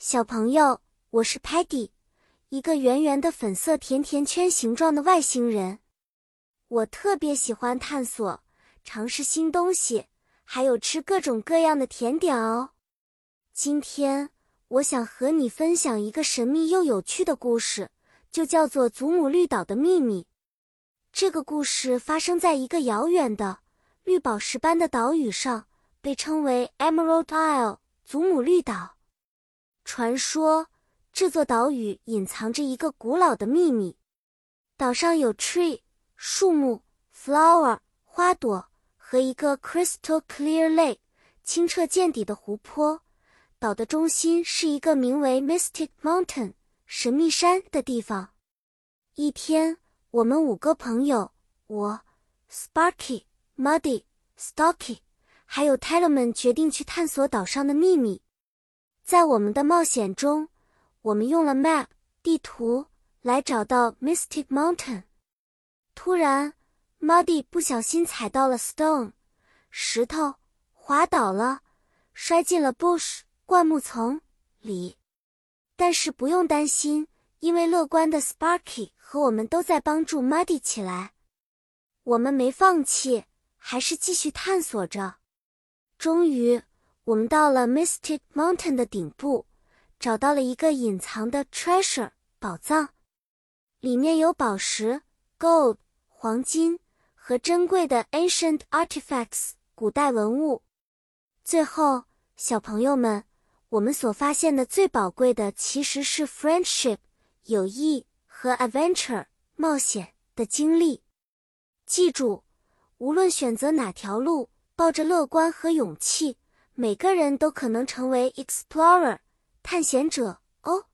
小朋友，我是 Patty，一个圆圆的粉色甜甜圈形状的外星人。我特别喜欢探索、尝试新东西，还有吃各种各样的甜点哦。今天我想和你分享一个神秘又有趣的故事，就叫做《祖母绿岛的秘密》。这个故事发生在一个遥远的绿宝石般的岛屿上，被称为 Emerald Isle（ 祖母绿岛）。传说这座岛屿隐藏着一个古老的秘密。岛上有 tree 树木、flower 花朵和一个 crystal clear lake 清澈见底的湖泊。岛的中心是一个名为 Mystic Mountain 神秘山的地方。一天，我们五个朋友，我、Sparky、Muddy、Stocky，还有 Talman 决定去探索岛上的秘密。在我们的冒险中，我们用了 map 地图来找到 Mystic Mountain。突然，Muddy 不小心踩到了 stone 石头，滑倒了，摔进了 bush 灌木丛里。但是不用担心，因为乐观的 Sparky 和我们都在帮助 Muddy 起来。我们没放弃，还是继续探索着。终于。我们到了 Mystic Mountain 的顶部，找到了一个隐藏的 treasure 宝藏，里面有宝石 gold 黄金和珍贵的 ancient artifacts 古代文物。最后，小朋友们，我们所发现的最宝贵的其实是 friendship 友谊和 adventure 冒险的经历。记住，无论选择哪条路，抱着乐观和勇气。每个人都可能成为 explorer 探险者哦。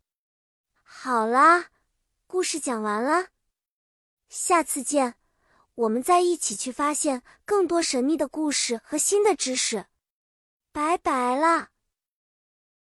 好啦，故事讲完了，下次见，我们再一起去发现更多神秘的故事和新的知识。拜拜啦！